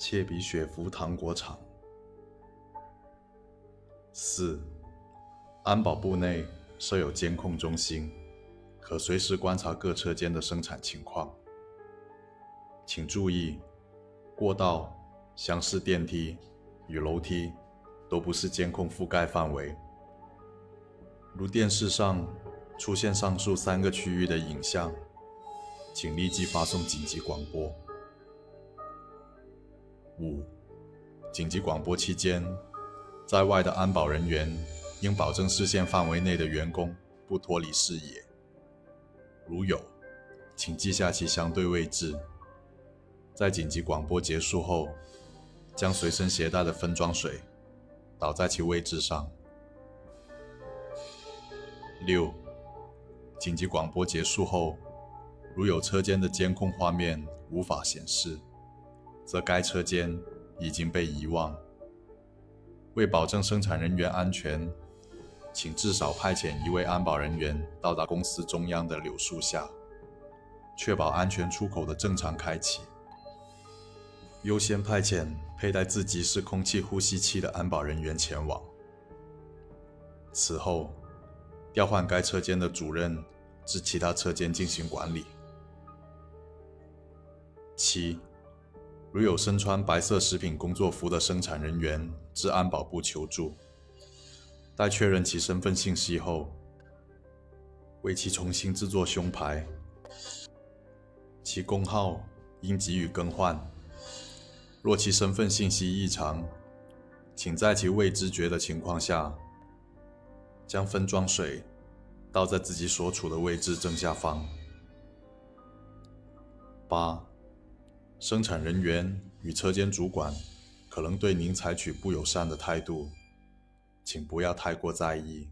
切比雪芙糖果厂。四、安保部内设有监控中心，可随时观察各车间的生产情况。请注意，过道、厢式电梯与楼梯都不是监控覆盖范围。如电视上出现上述三个区域的影像，请立即发送紧急广播。五、紧急广播期间，在外的安保人员应保证视线范围内的员工不脱离视野。如有，请记下其相对位置。在紧急广播结束后，将随身携带的分装水倒在其位置上。六、紧急广播结束后，如有车间的监控画面无法显示，则该车间已经被遗忘。为保证生产人员安全，请至少派遣一位安保人员到达公司中央的柳树下，确保安全出口的正常开启。优先派遣佩戴自级式空气呼吸器的安保人员前往。此后，调换该车间的主任至其他车间进行管理。七，如有身穿白色食品工作服的生产人员至安保部求助，待确认其身份信息后，为其重新制作胸牌，其工号应给予更换。若其身份信息异常，请在其未知觉的情况下，将分装水倒在自己所处的位置正下方。八、生产人员与车间主管可能对您采取不友善的态度，请不要太过在意。